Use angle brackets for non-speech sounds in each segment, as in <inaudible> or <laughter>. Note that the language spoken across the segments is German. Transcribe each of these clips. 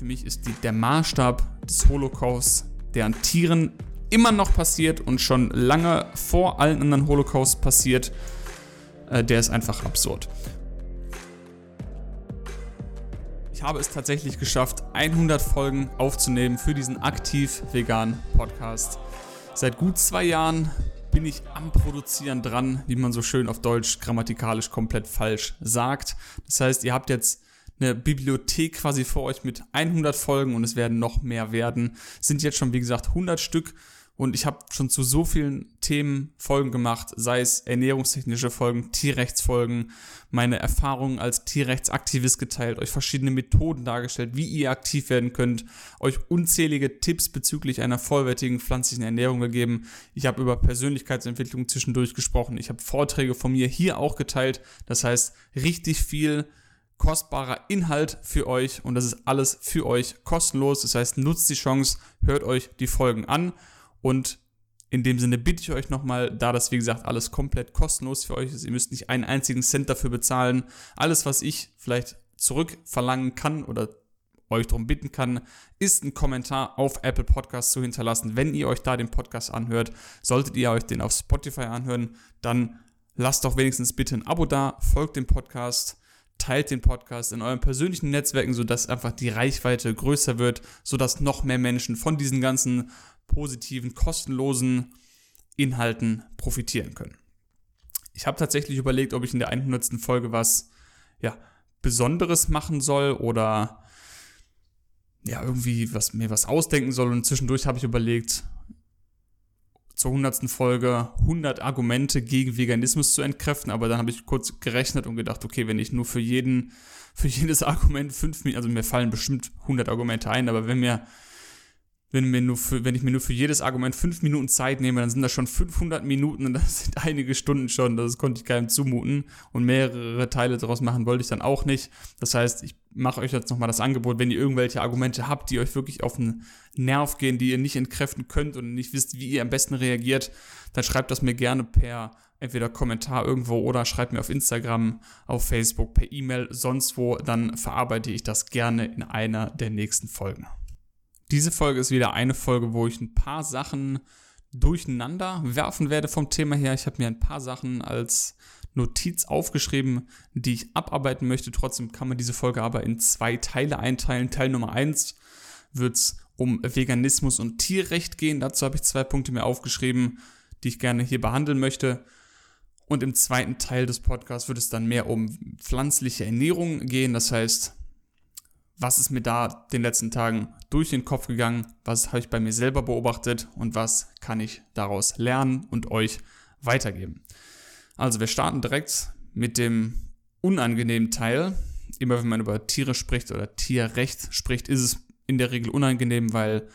für mich ist die, der Maßstab des Holocausts, der an Tieren immer noch passiert und schon lange vor allen anderen Holocausts passiert, äh, der ist einfach absurd. Ich habe es tatsächlich geschafft, 100 Folgen aufzunehmen für diesen aktiv veganen Podcast. Seit gut zwei Jahren bin ich am Produzieren dran, wie man so schön auf Deutsch grammatikalisch komplett falsch sagt. Das heißt, ihr habt jetzt eine Bibliothek quasi vor euch mit 100 Folgen und es werden noch mehr werden. Es sind jetzt schon, wie gesagt, 100 Stück und ich habe schon zu so vielen Themen Folgen gemacht, sei es ernährungstechnische Folgen, Tierrechtsfolgen, meine Erfahrungen als Tierrechtsaktivist geteilt, euch verschiedene Methoden dargestellt, wie ihr aktiv werden könnt, euch unzählige Tipps bezüglich einer vollwertigen pflanzlichen Ernährung gegeben. Ich habe über Persönlichkeitsentwicklung zwischendurch gesprochen. Ich habe Vorträge von mir hier auch geteilt. Das heißt, richtig viel kostbarer Inhalt für euch und das ist alles für euch kostenlos. Das heißt, nutzt die Chance, hört euch die Folgen an und in dem Sinne bitte ich euch nochmal, da das wie gesagt alles komplett kostenlos für euch ist, ihr müsst nicht einen einzigen Cent dafür bezahlen. Alles, was ich vielleicht zurückverlangen kann oder euch darum bitten kann, ist ein Kommentar auf Apple Podcasts zu hinterlassen. Wenn ihr euch da den Podcast anhört, solltet ihr euch den auf Spotify anhören, dann lasst doch wenigstens bitte ein Abo da, folgt dem Podcast, teilt den Podcast in euren persönlichen Netzwerken, sodass einfach die Reichweite größer wird, sodass noch mehr Menschen von diesen ganzen positiven, kostenlosen Inhalten profitieren können. Ich habe tatsächlich überlegt, ob ich in der 100. Folge was ja, Besonderes machen soll oder ja, irgendwie was, mir was ausdenken soll. Und zwischendurch habe ich überlegt, zur 100. Folge 100 Argumente gegen Veganismus zu entkräften, aber dann habe ich kurz gerechnet und gedacht, okay, wenn ich nur für jeden, für jedes <laughs> Argument fünf Minuten, also mir fallen bestimmt 100 Argumente ein, aber wenn mir wenn, mir nur für, wenn ich mir nur für jedes Argument fünf Minuten Zeit nehme, dann sind das schon 500 Minuten und das sind <laughs> einige Stunden schon. Das konnte ich keinem zumuten. Und mehrere Teile daraus machen wollte ich dann auch nicht. Das heißt, ich mache euch jetzt nochmal das Angebot, wenn ihr irgendwelche Argumente habt, die euch wirklich auf den Nerv gehen, die ihr nicht entkräften könnt und nicht wisst, wie ihr am besten reagiert, dann schreibt das mir gerne per entweder Kommentar irgendwo oder schreibt mir auf Instagram, auf Facebook, per E-Mail, sonst wo. Dann verarbeite ich das gerne in einer der nächsten Folgen. Diese Folge ist wieder eine Folge, wo ich ein paar Sachen durcheinander werfen werde vom Thema her. Ich habe mir ein paar Sachen als Notiz aufgeschrieben, die ich abarbeiten möchte. Trotzdem kann man diese Folge aber in zwei Teile einteilen. Teil Nummer eins wird es um Veganismus und Tierrecht gehen. Dazu habe ich zwei Punkte mir aufgeschrieben, die ich gerne hier behandeln möchte. Und im zweiten Teil des Podcasts wird es dann mehr um pflanzliche Ernährung gehen. Das heißt, was ist mir da den letzten Tagen durch den Kopf gegangen, was habe ich bei mir selber beobachtet und was kann ich daraus lernen und euch weitergeben. Also wir starten direkt mit dem unangenehmen Teil. Immer wenn man über Tiere spricht oder Tierrecht spricht, ist es in der Regel unangenehm, weil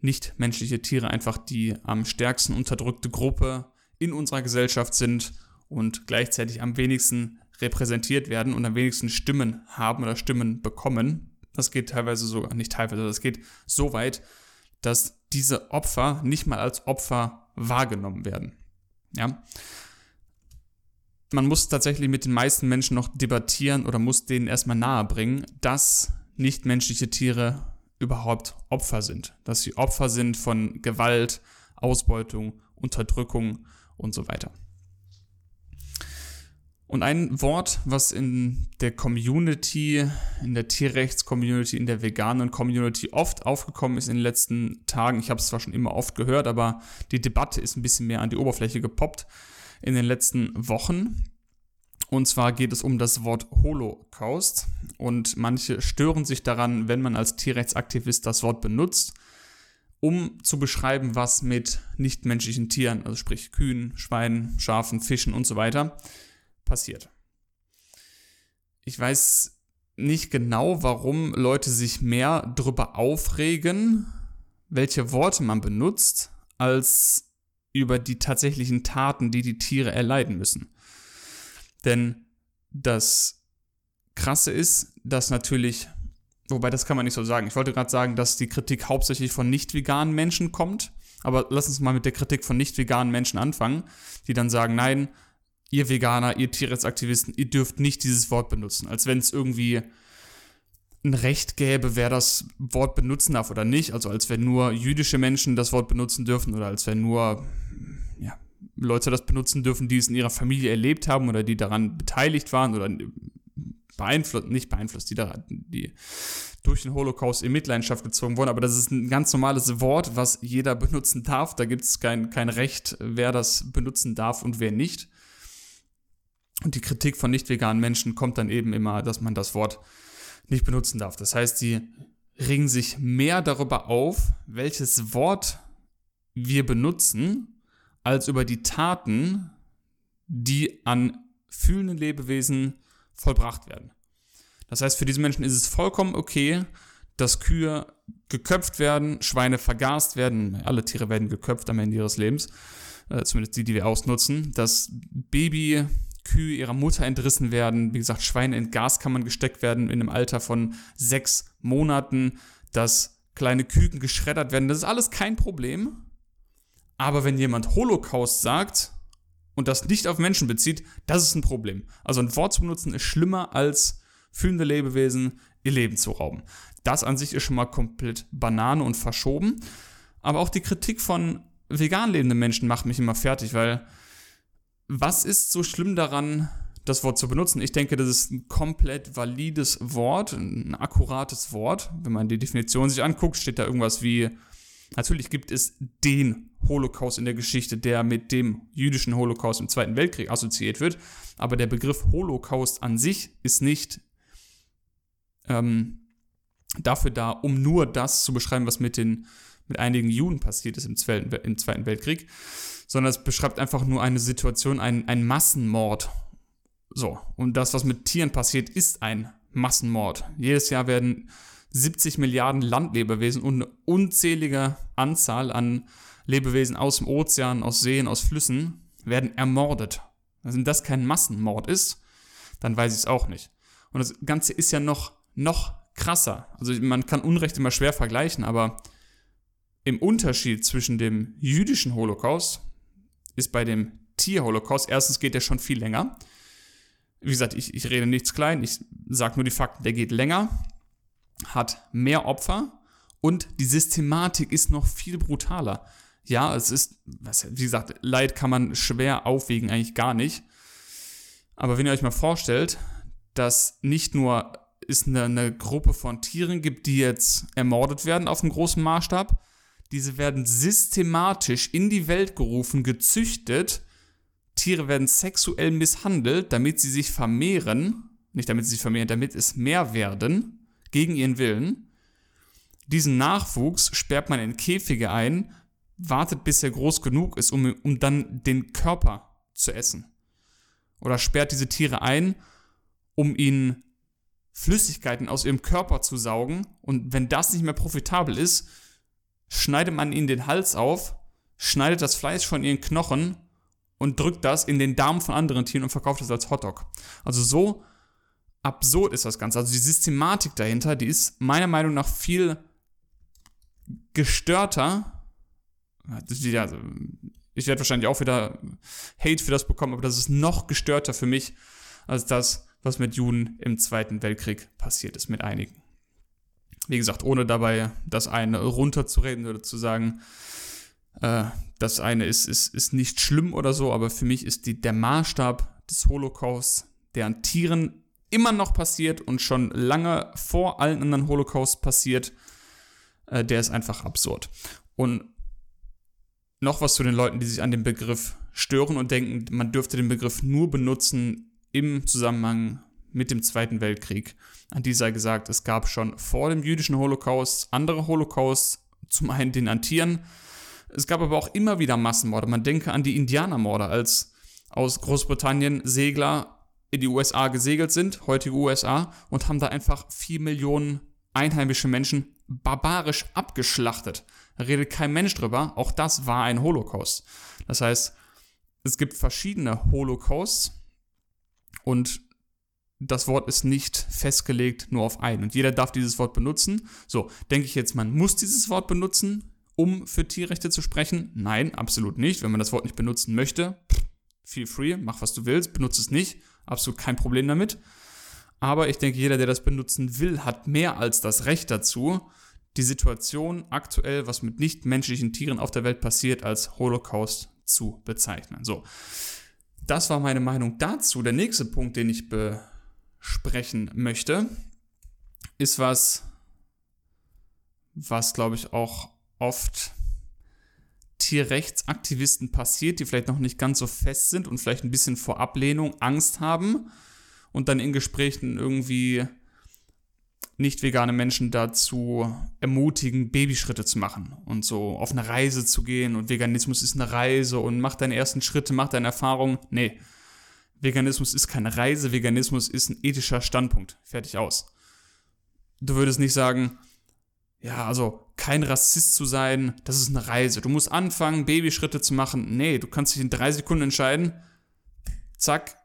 nichtmenschliche Tiere einfach die am stärksten unterdrückte Gruppe in unserer Gesellschaft sind und gleichzeitig am wenigsten repräsentiert werden und am wenigsten Stimmen haben oder Stimmen bekommen. Das geht teilweise sogar, nicht teilweise, das geht so weit, dass diese Opfer nicht mal als Opfer wahrgenommen werden. Ja. Man muss tatsächlich mit den meisten Menschen noch debattieren oder muss denen erstmal nahebringen, dass nichtmenschliche Tiere überhaupt Opfer sind. Dass sie Opfer sind von Gewalt, Ausbeutung, Unterdrückung und so weiter. Und ein Wort, was in der Community, in der Tierrechts-Community, in der veganen Community oft aufgekommen ist in den letzten Tagen, ich habe es zwar schon immer oft gehört, aber die Debatte ist ein bisschen mehr an die Oberfläche gepoppt in den letzten Wochen. Und zwar geht es um das Wort Holocaust. Und manche stören sich daran, wenn man als Tierrechtsaktivist das Wort benutzt, um zu beschreiben, was mit nichtmenschlichen Tieren, also sprich Kühen, Schweinen, Schafen, Fischen und so weiter, passiert. Ich weiß nicht genau, warum Leute sich mehr darüber aufregen, welche Worte man benutzt, als über die tatsächlichen Taten, die die Tiere erleiden müssen. Denn das Krasse ist, dass natürlich, wobei das kann man nicht so sagen, ich wollte gerade sagen, dass die Kritik hauptsächlich von nicht veganen Menschen kommt, aber lass uns mal mit der Kritik von nicht veganen Menschen anfangen, die dann sagen, nein, ihr Veganer, ihr Tierrechtsaktivisten, ihr dürft nicht dieses Wort benutzen, als wenn es irgendwie ein Recht gäbe, wer das Wort benutzen darf oder nicht. Also als wenn nur jüdische Menschen das Wort benutzen dürfen oder als wenn nur ja, Leute das benutzen dürfen, die es in ihrer Familie erlebt haben oder die daran beteiligt waren oder beeinflusst, nicht beeinflusst, die, daran, die durch den Holocaust in Mitleidenschaft gezogen wurden. Aber das ist ein ganz normales Wort, was jeder benutzen darf. Da gibt es kein, kein Recht, wer das benutzen darf und wer nicht. Und die Kritik von nicht veganen Menschen kommt dann eben immer, dass man das Wort nicht benutzen darf. Das heißt, sie regen sich mehr darüber auf, welches Wort wir benutzen, als über die Taten, die an fühlenden Lebewesen vollbracht werden. Das heißt, für diese Menschen ist es vollkommen okay, dass Kühe geköpft werden, Schweine vergast werden, alle Tiere werden geköpft am Ende ihres Lebens, äh, zumindest die, die wir ausnutzen, dass Baby Kühe ihrer Mutter entrissen werden, wie gesagt, Schweine in Gaskammern gesteckt werden in einem Alter von sechs Monaten, dass kleine Küken geschreddert werden. Das ist alles kein Problem. Aber wenn jemand Holocaust sagt und das nicht auf Menschen bezieht, das ist ein Problem. Also ein Wort zu benutzen ist schlimmer als fühlende Lebewesen ihr Leben zu rauben. Das an sich ist schon mal komplett Banane und verschoben. Aber auch die Kritik von vegan lebenden Menschen macht mich immer fertig, weil was ist so schlimm daran, das Wort zu benutzen? Ich denke, das ist ein komplett valides Wort, ein akkurates Wort. Wenn man die Definition sich anguckt, steht da irgendwas wie, natürlich gibt es den Holocaust in der Geschichte, der mit dem jüdischen Holocaust im Zweiten Weltkrieg assoziiert wird. Aber der Begriff Holocaust an sich ist nicht ähm, dafür da, um nur das zu beschreiben, was mit den mit einigen Juden passiert ist im Zweiten, im Zweiten Weltkrieg, sondern es beschreibt einfach nur eine Situation, ein, ein Massenmord. So, und das, was mit Tieren passiert, ist ein Massenmord. Jedes Jahr werden 70 Milliarden Landlebewesen und eine unzählige Anzahl an Lebewesen aus dem Ozean, aus Seen, aus Flüssen werden ermordet. Also wenn das kein Massenmord ist, dann weiß ich es auch nicht. Und das Ganze ist ja noch, noch krasser. Also man kann Unrecht immer schwer vergleichen, aber im Unterschied zwischen dem jüdischen Holocaust ist bei dem Tierholocaust, erstens geht der schon viel länger. Wie gesagt, ich, ich rede nichts klein, ich sage nur die Fakten, der geht länger, hat mehr Opfer und die Systematik ist noch viel brutaler. Ja, es ist, wie gesagt, Leid kann man schwer aufwiegen, eigentlich gar nicht. Aber wenn ihr euch mal vorstellt, dass nicht nur es eine, eine Gruppe von Tieren gibt, die jetzt ermordet werden auf einem großen Maßstab, diese werden systematisch in die Welt gerufen, gezüchtet. Tiere werden sexuell misshandelt, damit sie sich vermehren. Nicht damit sie sich vermehren, damit es mehr werden, gegen ihren Willen. Diesen Nachwuchs sperrt man in Käfige ein, wartet bis er groß genug ist, um, um dann den Körper zu essen. Oder sperrt diese Tiere ein, um ihnen Flüssigkeiten aus ihrem Körper zu saugen. Und wenn das nicht mehr profitabel ist, schneidet man ihnen den Hals auf, schneidet das Fleisch von ihren Knochen und drückt das in den Darm von anderen Tieren und verkauft das als Hotdog. Also so absurd ist das Ganze. Also die Systematik dahinter, die ist meiner Meinung nach viel gestörter. Ich werde wahrscheinlich auch wieder Hate für das bekommen, aber das ist noch gestörter für mich als das, was mit Juden im Zweiten Weltkrieg passiert ist, mit einigen. Wie gesagt, ohne dabei das eine runterzureden oder zu sagen, äh, das eine ist, ist, ist nicht schlimm oder so, aber für mich ist die, der Maßstab des Holocausts, der an Tieren immer noch passiert und schon lange vor allen anderen Holocausts passiert, äh, der ist einfach absurd. Und noch was zu den Leuten, die sich an dem Begriff stören und denken, man dürfte den Begriff nur benutzen im Zusammenhang mit dem Zweiten Weltkrieg. An die sei gesagt, es gab schon vor dem jüdischen Holocaust andere Holocausts, zum einen den an Tieren. Es gab aber auch immer wieder Massenmorde. Man denke an die Indianermorde, als aus Großbritannien Segler in die USA gesegelt sind, heutige USA, und haben da einfach vier Millionen einheimische Menschen barbarisch abgeschlachtet. Da redet kein Mensch drüber. Auch das war ein Holocaust. Das heißt, es gibt verschiedene Holocausts und das Wort ist nicht festgelegt nur auf einen. Und jeder darf dieses Wort benutzen. So, denke ich jetzt, man muss dieses Wort benutzen, um für Tierrechte zu sprechen? Nein, absolut nicht. Wenn man das Wort nicht benutzen möchte, feel free, mach was du willst, benutze es nicht. Absolut kein Problem damit. Aber ich denke, jeder, der das benutzen will, hat mehr als das Recht dazu, die Situation aktuell, was mit nichtmenschlichen Tieren auf der Welt passiert, als Holocaust zu bezeichnen. So, das war meine Meinung dazu. Der nächste Punkt, den ich besprechen möchte, ist was, was glaube ich auch oft Tierrechtsaktivisten passiert, die vielleicht noch nicht ganz so fest sind und vielleicht ein bisschen vor Ablehnung Angst haben und dann in Gesprächen irgendwie nicht vegane Menschen dazu ermutigen, Babyschritte zu machen und so auf eine Reise zu gehen und Veganismus ist eine Reise und mach deine ersten Schritte, mach deine Erfahrungen. Nee, Veganismus ist keine Reise, Veganismus ist ein ethischer Standpunkt. Fertig aus. Du würdest nicht sagen, ja, also kein Rassist zu sein, das ist eine Reise. Du musst anfangen, Babyschritte zu machen. Nee, du kannst dich in drei Sekunden entscheiden. Zack,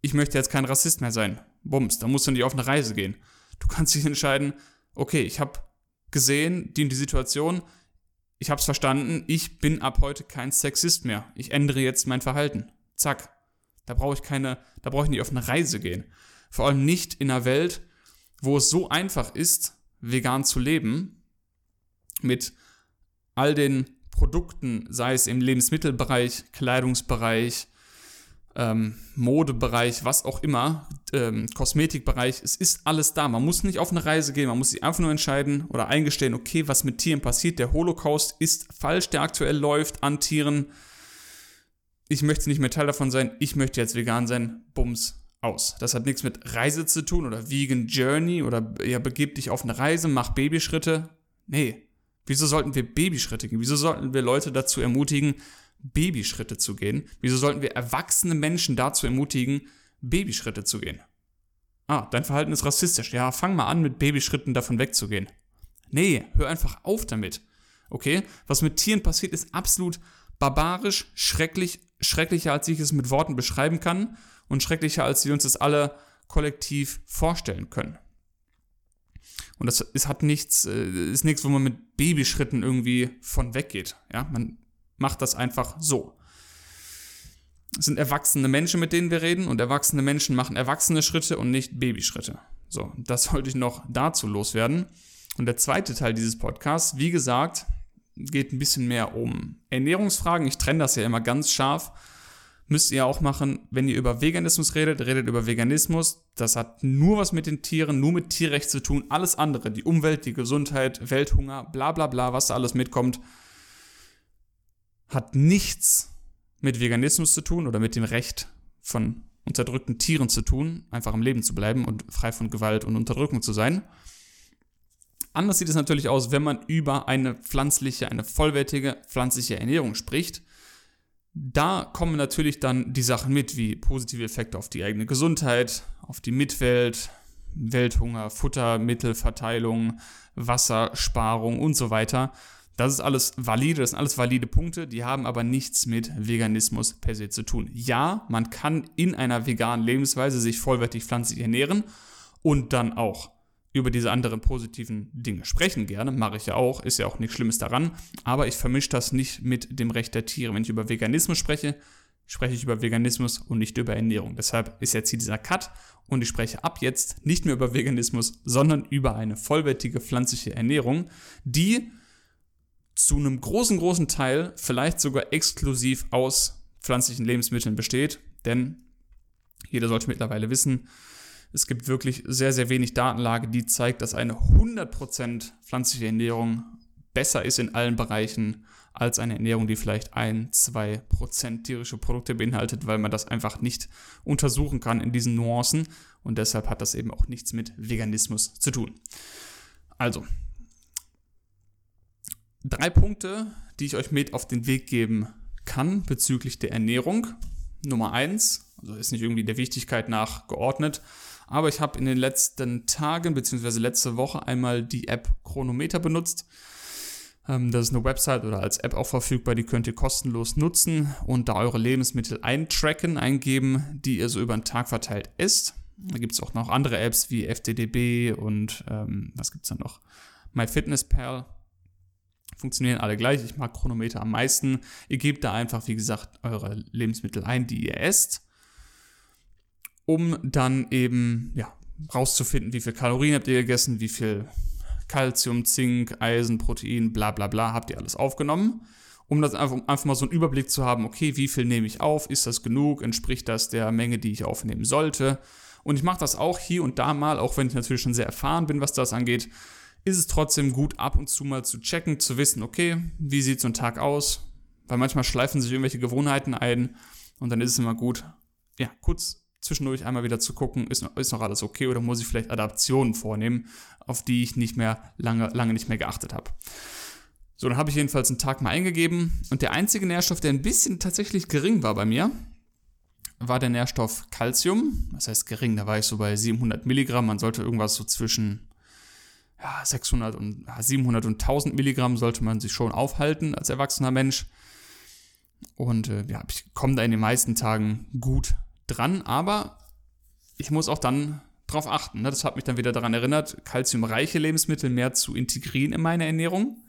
ich möchte jetzt kein Rassist mehr sein. Bums, da musst du nicht auf eine Reise gehen. Du kannst dich entscheiden, okay, ich habe gesehen, die in die Situation, ich habe es verstanden, ich bin ab heute kein Sexist mehr. Ich ändere jetzt mein Verhalten. Zack. Da brauche ich keine, da brauche ich nicht auf eine Reise gehen. Vor allem nicht in einer Welt, wo es so einfach ist, vegan zu leben, mit all den Produkten, sei es im Lebensmittelbereich, Kleidungsbereich, ähm, Modebereich, was auch immer, ähm, Kosmetikbereich, es ist alles da. Man muss nicht auf eine Reise gehen, man muss sich einfach nur entscheiden oder eingestehen, okay, was mit Tieren passiert. Der Holocaust ist falsch, der aktuell läuft an Tieren. Ich möchte nicht mehr Teil davon sein, ich möchte jetzt vegan sein, bums, aus. Das hat nichts mit Reise zu tun oder Vegan Journey oder ja, begib dich auf eine Reise, mach Babyschritte. Nee. Wieso sollten wir Babyschritte gehen? Wieso sollten wir Leute dazu ermutigen, Babyschritte zu gehen? Wieso sollten wir erwachsene Menschen dazu ermutigen, Babyschritte zu gehen? Ah, dein Verhalten ist rassistisch. Ja, fang mal an, mit Babyschritten davon wegzugehen. Nee, hör einfach auf damit. Okay? Was mit Tieren passiert, ist absolut barbarisch, schrecklich, schrecklicher, als ich es mit Worten beschreiben kann und schrecklicher, als wir uns das alle kollektiv vorstellen können. Und das ist, hat nichts, äh, ist nichts, wo man mit Babyschritten irgendwie von weggeht. Ja, man macht das einfach so. Es sind erwachsene Menschen, mit denen wir reden, und erwachsene Menschen machen erwachsene Schritte und nicht Babyschritte. So, das <laughs> wollte ich noch dazu loswerden. Und der zweite Teil dieses Podcasts, wie gesagt, geht ein bisschen mehr um Ernährungsfragen. Ich trenne das ja immer ganz scharf. Müsst ihr auch machen, wenn ihr über Veganismus redet, redet über Veganismus. Das hat nur was mit den Tieren, nur mit Tierrecht zu tun. Alles andere, die Umwelt, die Gesundheit, Welthunger, bla bla bla, was da alles mitkommt, hat nichts mit Veganismus zu tun oder mit dem Recht von unterdrückten Tieren zu tun, einfach im Leben zu bleiben und frei von Gewalt und Unterdrückung zu sein. Anders sieht es natürlich aus, wenn man über eine pflanzliche, eine vollwertige pflanzliche Ernährung spricht. Da kommen natürlich dann die Sachen mit, wie positive Effekte auf die eigene Gesundheit, auf die Mitwelt, Welthunger, Futtermittelverteilung, Wassersparung und so weiter. Das ist alles valide, das sind alles valide Punkte, die haben aber nichts mit Veganismus per se zu tun. Ja, man kann in einer veganen Lebensweise sich vollwertig pflanzlich ernähren und dann auch über diese anderen positiven Dinge sprechen gerne, mache ich ja auch, ist ja auch nichts Schlimmes daran, aber ich vermische das nicht mit dem Recht der Tiere. Wenn ich über Veganismus spreche, spreche ich über Veganismus und nicht über Ernährung. Deshalb ist jetzt hier dieser Cut und ich spreche ab jetzt nicht mehr über Veganismus, sondern über eine vollwertige pflanzliche Ernährung, die zu einem großen, großen Teil vielleicht sogar exklusiv aus pflanzlichen Lebensmitteln besteht. Denn jeder sollte mittlerweile wissen, es gibt wirklich sehr, sehr wenig Datenlage, die zeigt, dass eine 100% pflanzliche Ernährung besser ist in allen Bereichen als eine Ernährung, die vielleicht ein, zwei Prozent tierische Produkte beinhaltet, weil man das einfach nicht untersuchen kann in diesen Nuancen und deshalb hat das eben auch nichts mit Veganismus zu tun. Also, drei Punkte, die ich euch mit auf den Weg geben kann bezüglich der Ernährung. Nummer eins, also ist nicht irgendwie der Wichtigkeit nach geordnet, aber ich habe in den letzten Tagen bzw. letzte Woche einmal die App Chronometer benutzt. Ähm, das ist eine Website oder als App auch verfügbar, die könnt ihr kostenlos nutzen und da eure Lebensmittel eintracken, eingeben, die ihr so über den Tag verteilt isst. Da gibt es auch noch andere Apps wie FTDB und ähm, was gibt es da noch? MyFitnessPal funktionieren alle gleich. Ich mag Chronometer am meisten. Ihr gebt da einfach, wie gesagt, eure Lebensmittel ein, die ihr esst, um dann eben, ja, rauszufinden, wie viel Kalorien habt ihr gegessen, wie viel Kalzium, Zink, Eisen, Protein, bla bla bla, habt ihr alles aufgenommen, um das einfach, einfach mal so einen Überblick zu haben, okay, wie viel nehme ich auf, ist das genug, entspricht das der Menge, die ich aufnehmen sollte. Und ich mache das auch hier und da mal, auch wenn ich natürlich schon sehr erfahren bin, was das angeht, ist es trotzdem gut, ab und zu mal zu checken, zu wissen, okay, wie sieht so ein Tag aus? Weil manchmal schleifen sich irgendwelche Gewohnheiten ein und dann ist es immer gut, ja, kurz zwischendurch einmal wieder zu gucken, ist noch, ist noch alles okay oder muss ich vielleicht Adaptionen vornehmen, auf die ich nicht mehr lange, lange nicht mehr geachtet habe. So, dann habe ich jedenfalls einen Tag mal eingegeben und der einzige Nährstoff, der ein bisschen tatsächlich gering war bei mir, war der Nährstoff Calcium. Das heißt gering, da war ich so bei 700 Milligramm. Man sollte irgendwas so zwischen ja, 600 und ja, 700 und 1000 Milligramm sollte man sich schon aufhalten als erwachsener Mensch. Und äh, ja, ich komme da in den meisten Tagen gut dran, aber ich muss auch dann drauf achten. Ne? Das hat mich dann wieder daran erinnert, kalziumreiche Lebensmittel mehr zu integrieren in meine Ernährung.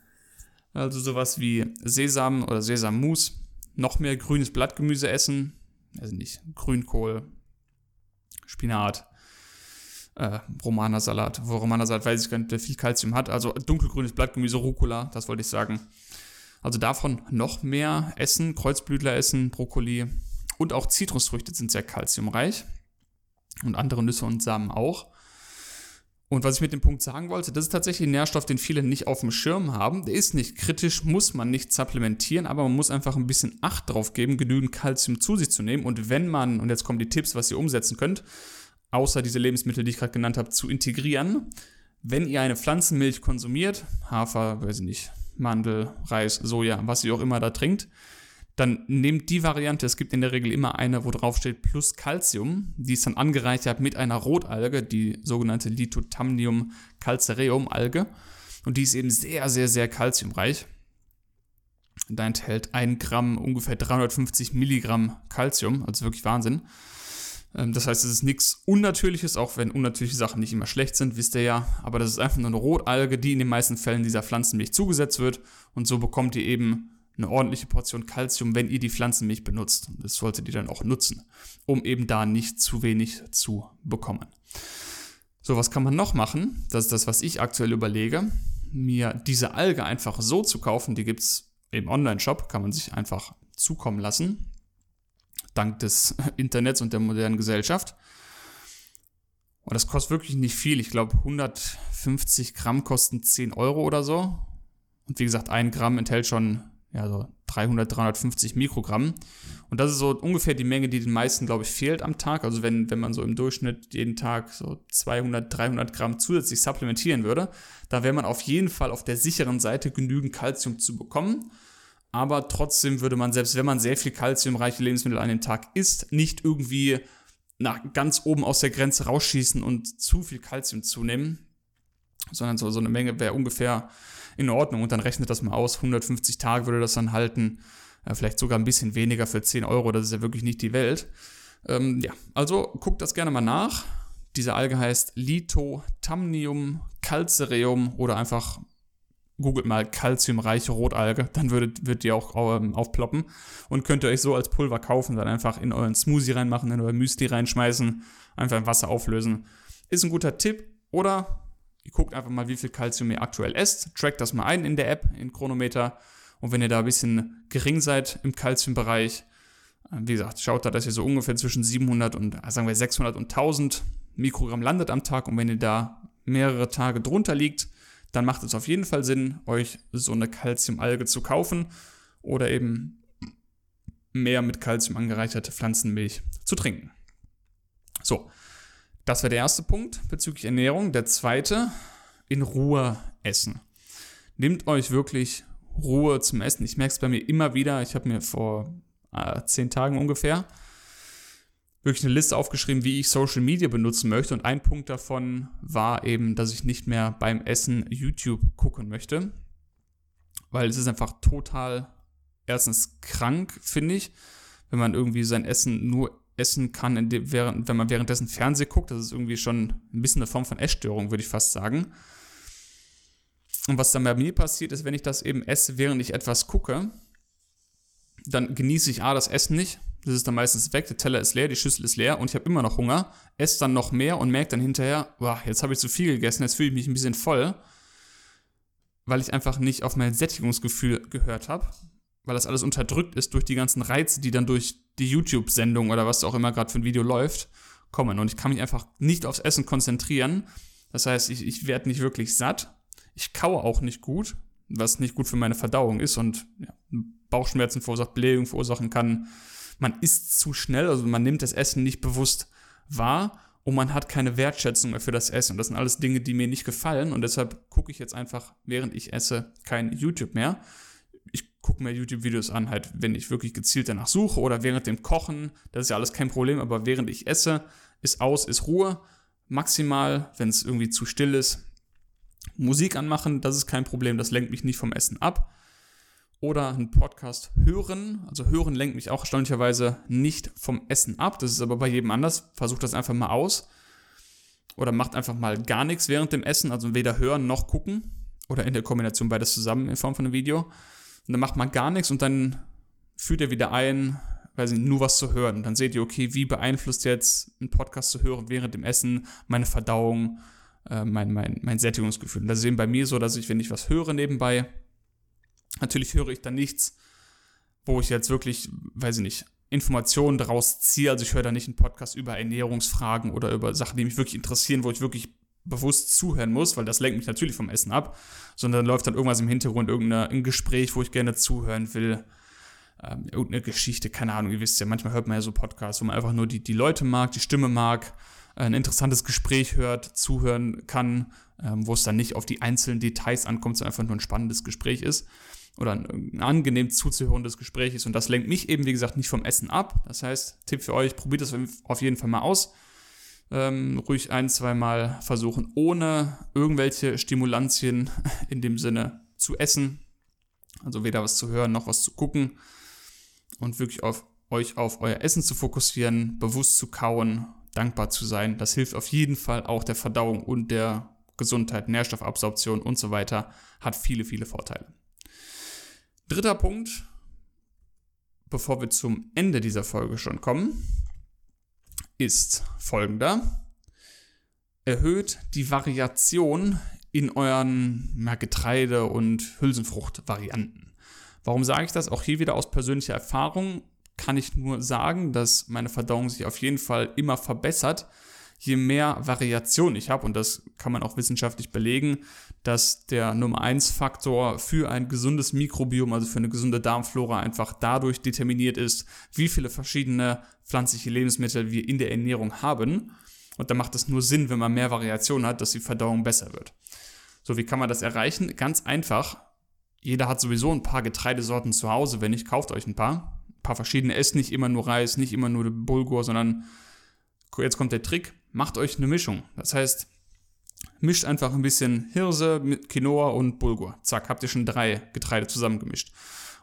Also sowas wie Sesam oder Sesammus, noch mehr grünes Blattgemüse essen, also nicht Grünkohl, Spinat, äh, Romana-Salat. Wo Romana-Salat weiß ich gar nicht, der viel Kalzium hat. Also dunkelgrünes Blattgemüse, Rucola, das wollte ich sagen. Also davon noch mehr essen, Kreuzblütler essen, Brokkoli und auch Zitrusfrüchte sind sehr kalziumreich und andere Nüsse und Samen auch. Und was ich mit dem Punkt sagen wollte, das ist tatsächlich ein Nährstoff, den viele nicht auf dem Schirm haben. Der ist nicht kritisch, muss man nicht supplementieren, aber man muss einfach ein bisschen Acht drauf geben, genügend Kalzium zu sich zu nehmen. Und wenn man, und jetzt kommen die Tipps, was ihr umsetzen könnt, außer diese Lebensmittel, die ich gerade genannt habe, zu integrieren. Wenn ihr eine Pflanzenmilch konsumiert, Hafer, weiß ich nicht, Mandel, Reis, Soja, was ihr auch immer da trinkt, dann nehmt die Variante, es gibt in der Regel immer eine, wo drauf steht plus Calcium, die ist dann angereichert mit einer Rotalge, die sogenannte Lithotamnium calcareum Alge und die ist eben sehr, sehr, sehr calciumreich. Da enthält ein Gramm ungefähr 350 Milligramm Calcium, also wirklich Wahnsinn. Ähm, das heißt, es ist nichts Unnatürliches, auch wenn unnatürliche Sachen nicht immer schlecht sind, wisst ihr ja. Aber das ist einfach nur eine Rotalge, die in den meisten Fällen dieser Pflanzenmilch zugesetzt wird. Und so bekommt ihr eben eine ordentliche Portion Kalzium, wenn ihr die Pflanzenmilch benutzt. Das solltet ihr dann auch nutzen, um eben da nicht zu wenig zu bekommen. So, was kann man noch machen? Das ist das, was ich aktuell überlege. Mir diese Alge einfach so zu kaufen, die gibt es im Online-Shop, kann man sich einfach zukommen lassen. Dank des <laughs> Internets und der modernen Gesellschaft. Und das kostet wirklich nicht viel. Ich glaube, 150 Gramm kosten 10 Euro oder so. Und wie gesagt, ein Gramm enthält schon ja, so 300, 350 Mikrogramm. Und das ist so ungefähr die Menge, die den meisten, glaube ich, fehlt am Tag. Also wenn, wenn man so im Durchschnitt jeden Tag so 200, 300 Gramm zusätzlich supplementieren würde, da wäre man auf jeden Fall auf der sicheren Seite genügend Kalzium zu bekommen. Aber trotzdem würde man, selbst wenn man sehr viel kalziumreiche Lebensmittel an dem Tag isst, nicht irgendwie nach ganz oben aus der Grenze rausschießen und zu viel Kalzium zunehmen, sondern so, so eine Menge wäre ungefähr in Ordnung und dann rechnet das mal aus. 150 Tage würde das dann halten. Äh, vielleicht sogar ein bisschen weniger für 10 Euro. Das ist ja wirklich nicht die Welt. Ähm, ja, also guckt das gerne mal nach. Diese Alge heißt Lithotamnium calcareum oder einfach googelt mal calciumreiche Rotalge, dann würdet, wird die auch ähm, aufploppen und könnt ihr euch so als Pulver kaufen, dann einfach in euren Smoothie reinmachen, in euer Müsli reinschmeißen, einfach im Wasser auflösen. Ist ein guter Tipp oder Ihr guckt einfach mal, wie viel Kalzium ihr aktuell esst, trackt das mal ein in der App, in Chronometer. Und wenn ihr da ein bisschen gering seid im Kalziumbereich, äh, wie gesagt, schaut da, dass ihr so ungefähr zwischen 700 und, äh, sagen wir, 600 und 1000 Mikrogramm landet am Tag. Und wenn ihr da mehrere Tage drunter liegt, dann macht es auf jeden Fall Sinn, euch so eine Kalziumalge zu kaufen oder eben mehr mit Kalzium angereicherte Pflanzenmilch zu trinken. So, das wäre der erste Punkt bezüglich Ernährung. Der zweite, in Ruhe essen. Nehmt euch wirklich Ruhe zum Essen. Ich merke es bei mir immer wieder. Ich habe mir vor äh, zehn Tagen ungefähr wirklich eine Liste aufgeschrieben, wie ich Social Media benutzen möchte. Und ein Punkt davon war eben, dass ich nicht mehr beim Essen YouTube gucken möchte. Weil es ist einfach total erstens krank, finde ich, wenn man irgendwie sein Essen nur essen kann, wenn man währenddessen Fernsehen guckt. Das ist irgendwie schon ein bisschen eine Form von Essstörung, würde ich fast sagen. Und was dann bei mir passiert ist, wenn ich das eben esse, während ich etwas gucke, dann genieße ich A, das Essen nicht. Das ist dann meistens weg, der Teller ist leer, die Schüssel ist leer und ich habe immer noch Hunger, esse dann noch mehr und merke dann hinterher, boah, jetzt habe ich zu viel gegessen, jetzt fühle ich mich ein bisschen voll, weil ich einfach nicht auf mein Sättigungsgefühl gehört habe, weil das alles unterdrückt ist durch die ganzen Reize, die dann durch die YouTube-Sendung oder was auch immer gerade für ein Video läuft, kommen. Und ich kann mich einfach nicht aufs Essen konzentrieren. Das heißt, ich, ich werde nicht wirklich satt. Ich kaue auch nicht gut, was nicht gut für meine Verdauung ist und ja, Bauchschmerzen verursacht, Blähung verursachen kann. Man isst zu schnell, also man nimmt das Essen nicht bewusst wahr und man hat keine Wertschätzung mehr für das Essen. Und das sind alles Dinge, die mir nicht gefallen und deshalb gucke ich jetzt einfach, während ich esse, kein YouTube mehr. Gucke mir YouTube-Videos an, halt, wenn ich wirklich gezielt danach suche oder während dem Kochen. Das ist ja alles kein Problem, aber während ich esse, ist aus, ist Ruhe. Maximal, wenn es irgendwie zu still ist, Musik anmachen, das ist kein Problem, das lenkt mich nicht vom Essen ab. Oder einen Podcast hören. Also hören lenkt mich auch erstaunlicherweise nicht vom Essen ab. Das ist aber bei jedem anders. Versucht das einfach mal aus. Oder macht einfach mal gar nichts während dem Essen. Also weder hören noch gucken. Oder in der Kombination beides zusammen in Form von einem Video. Und dann macht man gar nichts und dann führt ihr wieder ein, weiß nicht, nur was zu hören. Und dann seht ihr, okay, wie beeinflusst jetzt ein Podcast zu hören während dem Essen meine Verdauung, äh, mein, mein, mein Sättigungsgefühl. Und das ist eben bei mir so, dass ich, wenn ich was höre nebenbei, natürlich höre ich dann nichts, wo ich jetzt wirklich, weiß ich nicht, Informationen daraus ziehe. Also ich höre da nicht einen Podcast über Ernährungsfragen oder über Sachen, die mich wirklich interessieren, wo ich wirklich bewusst zuhören muss, weil das lenkt mich natürlich vom Essen ab, sondern läuft dann irgendwas im Hintergrund, irgendein Gespräch, wo ich gerne zuhören will, ähm, irgendeine Geschichte, keine Ahnung, ihr wisst ja, manchmal hört man ja so Podcasts, wo man einfach nur die, die Leute mag, die Stimme mag, ein interessantes Gespräch hört, zuhören kann, ähm, wo es dann nicht auf die einzelnen Details ankommt, sondern einfach nur ein spannendes Gespräch ist oder ein, ein angenehm zuzuhörendes Gespräch ist. Und das lenkt mich eben, wie gesagt, nicht vom Essen ab. Das heißt, Tipp für euch, probiert das auf jeden Fall mal aus. Ähm, ruhig ein, zweimal versuchen, ohne irgendwelche Stimulantien <laughs> in dem Sinne zu essen. Also weder was zu hören noch was zu gucken. Und wirklich auf euch auf euer Essen zu fokussieren, bewusst zu kauen dankbar zu sein. Das hilft auf jeden Fall auch der Verdauung und der Gesundheit, Nährstoffabsorption und so weiter. Hat viele, viele Vorteile. Dritter Punkt, bevor wir zum Ende dieser Folge schon kommen, ist folgender. Erhöht die Variation in euren na, Getreide- und Hülsenfruchtvarianten. Warum sage ich das? Auch hier wieder aus persönlicher Erfahrung kann ich nur sagen, dass meine Verdauung sich auf jeden Fall immer verbessert, je mehr Variation ich habe. Und das kann man auch wissenschaftlich belegen, dass der Nummer 1 Faktor für ein gesundes Mikrobiom, also für eine gesunde Darmflora, einfach dadurch determiniert ist, wie viele verschiedene pflanzliche Lebensmittel wir in der Ernährung haben. Und da macht es nur Sinn, wenn man mehr Variation hat, dass die Verdauung besser wird. So, wie kann man das erreichen? Ganz einfach. Jeder hat sowieso ein paar Getreidesorten zu Hause. Wenn nicht, kauft euch ein paar paar verschiedene Esst nicht immer nur Reis, nicht immer nur Bulgur, sondern jetzt kommt der Trick, macht euch eine Mischung. Das heißt, mischt einfach ein bisschen Hirse mit Quinoa und Bulgur. Zack, habt ihr schon drei Getreide zusammengemischt.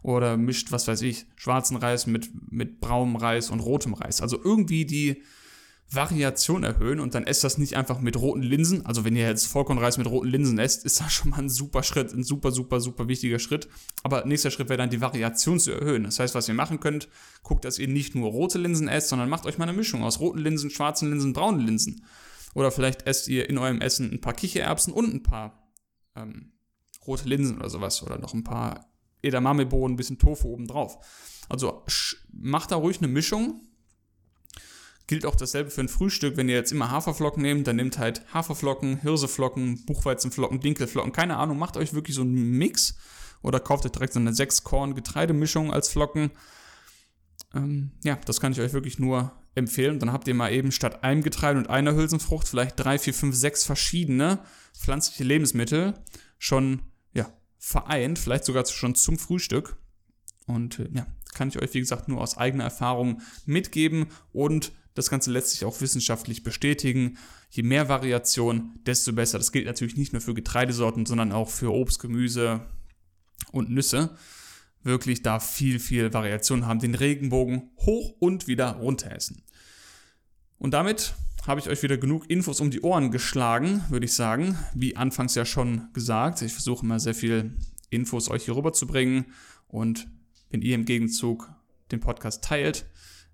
Oder mischt, was weiß ich, schwarzen Reis mit, mit braunem Reis und rotem Reis. Also irgendwie die Variation erhöhen und dann esst das nicht einfach mit roten Linsen. Also wenn ihr jetzt Vollkornreis mit roten Linsen esst, ist das schon mal ein super Schritt, ein super, super, super wichtiger Schritt. Aber nächster Schritt wäre dann die Variation zu erhöhen. Das heißt, was ihr machen könnt, guckt, dass ihr nicht nur rote Linsen esst, sondern macht euch mal eine Mischung aus roten Linsen, schwarzen Linsen, braunen Linsen. Oder vielleicht esst ihr in eurem Essen ein paar Kichererbsen und ein paar ähm, rote Linsen oder sowas. Oder noch ein paar Edamame-Bohnen, ein bisschen Tofu obendrauf. Also macht da ruhig eine Mischung Gilt auch dasselbe für ein Frühstück. Wenn ihr jetzt immer Haferflocken nehmt, dann nehmt halt Haferflocken, Hirseflocken, Buchweizenflocken, Dinkelflocken, keine Ahnung, macht euch wirklich so einen Mix oder kauft euch direkt so eine 6-Korn-Getreidemischung als Flocken. Ähm, ja, das kann ich euch wirklich nur empfehlen. Dann habt ihr mal eben statt einem Getreide und einer Hülsenfrucht vielleicht drei, vier, fünf, sechs verschiedene pflanzliche Lebensmittel schon ja, vereint, vielleicht sogar schon zum Frühstück. Und äh, ja, kann ich euch, wie gesagt, nur aus eigener Erfahrung mitgeben und das Ganze lässt sich auch wissenschaftlich bestätigen. Je mehr Variation, desto besser. Das gilt natürlich nicht nur für Getreidesorten, sondern auch für Obst, Gemüse und Nüsse. Wirklich da viel, viel Variation haben. Den Regenbogen hoch und wieder runter essen. Und damit habe ich euch wieder genug Infos um die Ohren geschlagen, würde ich sagen. Wie anfangs ja schon gesagt, ich versuche immer sehr viel Infos euch hier rüber zu bringen und wenn ihr im Gegenzug den Podcast teilt,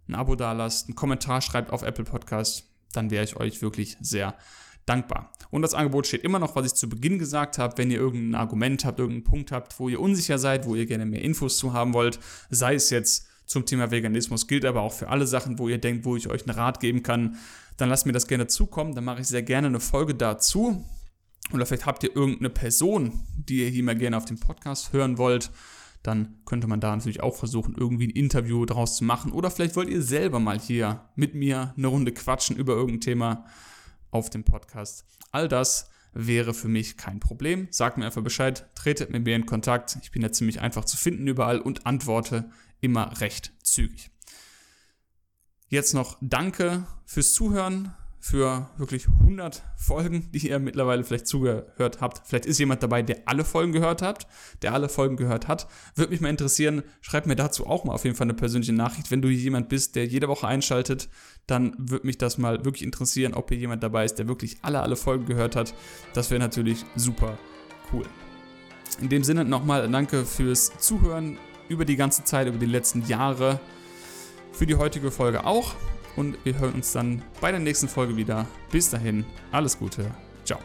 ein Abo dalasst, einen Kommentar schreibt auf Apple Podcast, dann wäre ich euch wirklich sehr dankbar. Und das Angebot steht immer noch, was ich zu Beginn gesagt habe. Wenn ihr irgendein Argument habt, irgendeinen Punkt habt, wo ihr unsicher seid, wo ihr gerne mehr Infos zu haben wollt, sei es jetzt zum Thema Veganismus, gilt aber auch für alle Sachen, wo ihr denkt, wo ich euch einen Rat geben kann, dann lasst mir das gerne zukommen. Dann mache ich sehr gerne eine Folge dazu. Oder vielleicht habt ihr irgendeine Person, die ihr hier mal gerne auf dem Podcast hören wollt. Dann könnte man da natürlich auch versuchen, irgendwie ein Interview draus zu machen. Oder vielleicht wollt ihr selber mal hier mit mir eine Runde quatschen über irgendein Thema auf dem Podcast. All das wäre für mich kein Problem. Sagt mir einfach Bescheid, tretet mit mir in Kontakt. Ich bin ja ziemlich einfach zu finden überall und antworte immer recht zügig. Jetzt noch Danke fürs Zuhören für wirklich 100 Folgen, die ihr mittlerweile vielleicht zugehört habt. Vielleicht ist jemand dabei, der alle Folgen gehört hat, der alle Folgen gehört hat. Würde mich mal interessieren, schreibt mir dazu auch mal auf jeden Fall eine persönliche Nachricht. Wenn du jemand bist, der jede Woche einschaltet, dann würde mich das mal wirklich interessieren, ob hier jemand dabei ist, der wirklich alle, alle Folgen gehört hat. Das wäre natürlich super cool. In dem Sinne nochmal danke fürs Zuhören über die ganze Zeit, über die letzten Jahre. Für die heutige Folge auch und wir hören uns dann bei der nächsten Folge wieder. Bis dahin, alles Gute. Ciao.